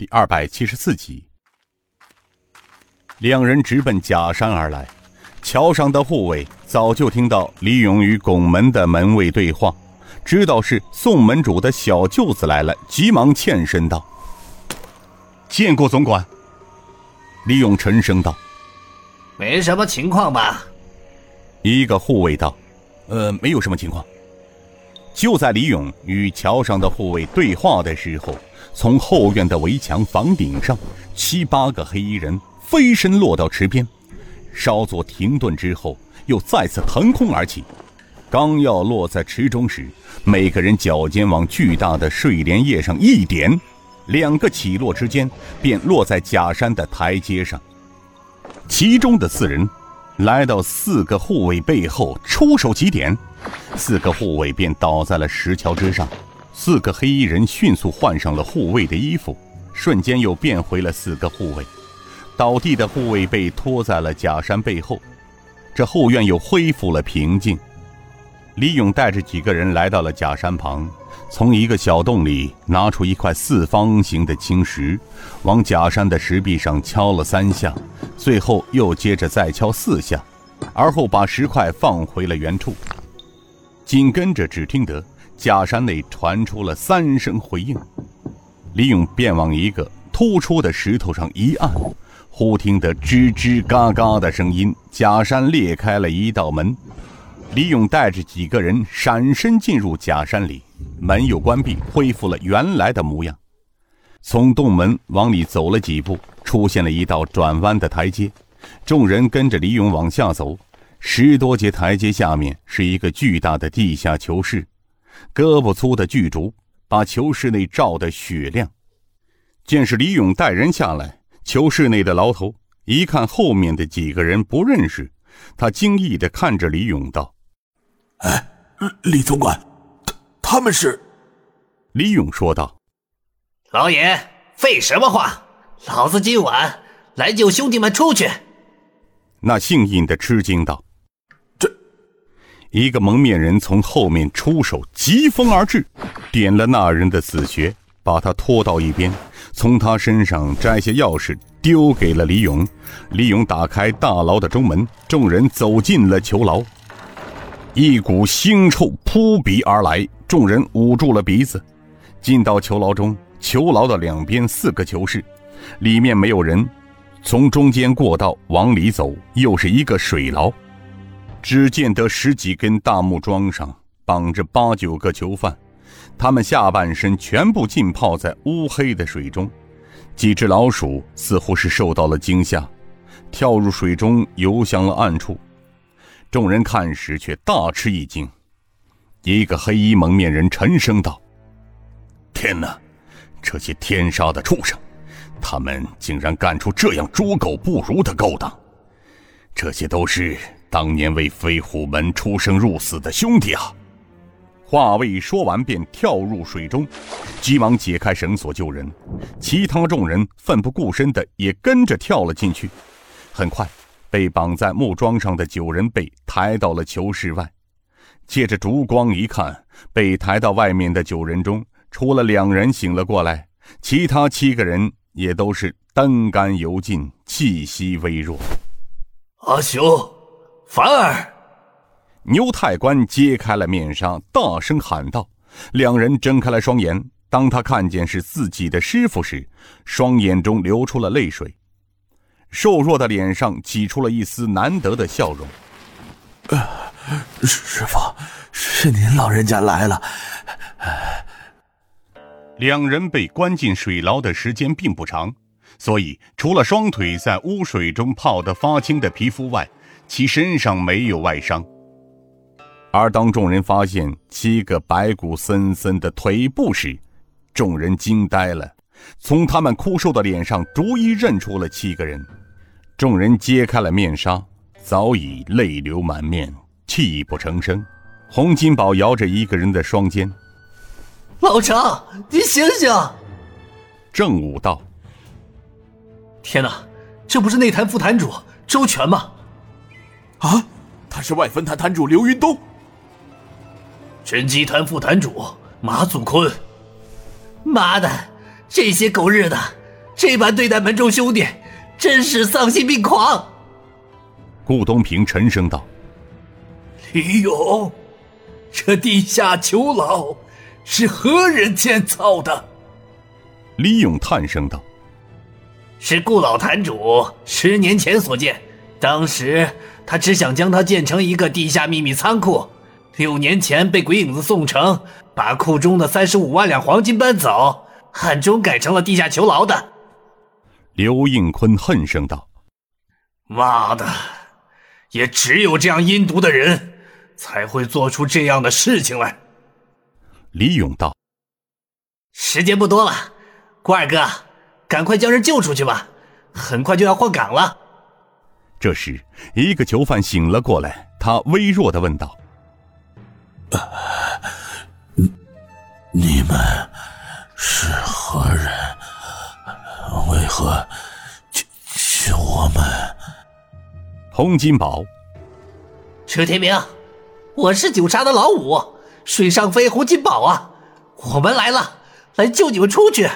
第二百七十四集。两人直奔假山而来，桥上的护卫早就听到李勇与拱门的门卫对话，知道是宋门主的小舅子来了，急忙欠身道：“见过总管。”李勇沉声道：“没什么情况吧？”一个护卫道：“呃，没有什么情况。”就在李勇与桥上的护卫对话的时候，从后院的围墙房顶上，七八个黑衣人飞身落到池边，稍作停顿之后，又再次腾空而起。刚要落在池中时，每个人脚尖往巨大的睡莲叶上一点，两个起落之间便落在假山的台阶上。其中的四人来到四个护卫背后，出手几点。四个护卫便倒在了石桥之上，四个黑衣人迅速换上了护卫的衣服，瞬间又变回了四个护卫。倒地的护卫被拖在了假山背后，这后院又恢复了平静。李勇带着几个人来到了假山旁，从一个小洞里拿出一块四方形的青石，往假山的石壁上敲了三下，最后又接着再敲四下，而后把石块放回了原处。紧跟着，只听得假山内传出了三声回应。李勇便往一个突出的石头上一按，忽听得吱吱嘎嘎的声音，假山裂开了一道门。李勇带着几个人闪身进入假山里，门又关闭，恢复了原来的模样。从洞门往里走了几步，出现了一道转弯的台阶，众人跟着李勇往下走。十多节台阶下面是一个巨大的地下囚室，胳膊粗的巨竹把囚室内照得雪亮。见是李勇带人下来，囚室内的牢头一看后面的几个人不认识，他惊异的看着李勇道：“哎，李总管，他他们是？”李勇说道：“老爷，废什么话？老子今晚来救兄弟们出去。”那姓尹的吃惊道。一个蒙面人从后面出手，疾风而至，点了那人的死穴，把他拖到一边，从他身上摘下钥匙，丢给了李勇。李勇打开大牢的中门，众人走进了囚牢。一股腥臭扑鼻而来，众人捂住了鼻子。进到囚牢中，囚牢的两边四个囚室，里面没有人。从中间过道往里走，又是一个水牢。只见得十几根大木桩上绑着八九个囚犯，他们下半身全部浸泡在乌黑的水中。几只老鼠似乎是受到了惊吓，跳入水中游向了暗处。众人看时却大吃一惊。一个黑衣蒙面人沉声道：“天哪，这些天杀的畜生，他们竟然干出这样猪狗不如的勾当！这些都是……”当年为飞虎门出生入死的兄弟啊！话未说完，便跳入水中，急忙解开绳索救人。其他众人奋不顾身的也跟着跳了进去。很快，被绑在木桩上的九人被抬到了囚室外。借着烛光一看，被抬到外面的九人中，除了两人醒了过来，其他七个人也都是灯干油尽，气息微弱。阿雄。凡儿，牛太官揭开了面纱，大声喊道：“两人睁开了双眼。当他看见是自己的师傅时，双眼中流出了泪水，瘦弱的脸上挤出了一丝难得的笑容。师傅，是您老人家来了。”两人被关进水牢的时间并不长，所以除了双腿在污水中泡得发青的皮肤外，其身上没有外伤，而当众人发现七个白骨森森的腿部时，众人惊呆了。从他们枯瘦的脸上，逐一认出了七个人。众人揭开了面纱，早已泪流满面，泣不成声。洪金宝摇着一个人的双肩：“老程，你醒醒！”正武道：“天哪，这不是内坛副坛主周全吗？”啊，他是外分坛坛主刘云东，神机坛副坛主马祖坤。妈的，这些狗日的这般对待门中兄弟，真是丧心病狂。顾东平沉声道：“李勇，这地下囚牢是何人建造的？”李勇叹声道：“是顾老坛主十年前所建，当时他只想将它建成一个地下秘密仓库。六年前被鬼影子送城把库中的三十五万两黄金搬走，暗中改成了地下囚牢的。”刘应坤恨声道：“妈的，也只有这样阴毒的人，才会做出这样的事情来。”李勇道：“时间不多了。”郭二哥，赶快将人救出去吧，很快就要换岗了。这时，一个囚犯醒了过来，他微弱的问道：“你你们是何人？为何救救我们？”洪金宝，车天明，我是九杀的老五，水上飞洪金宝啊，我们来了，来救你们出去。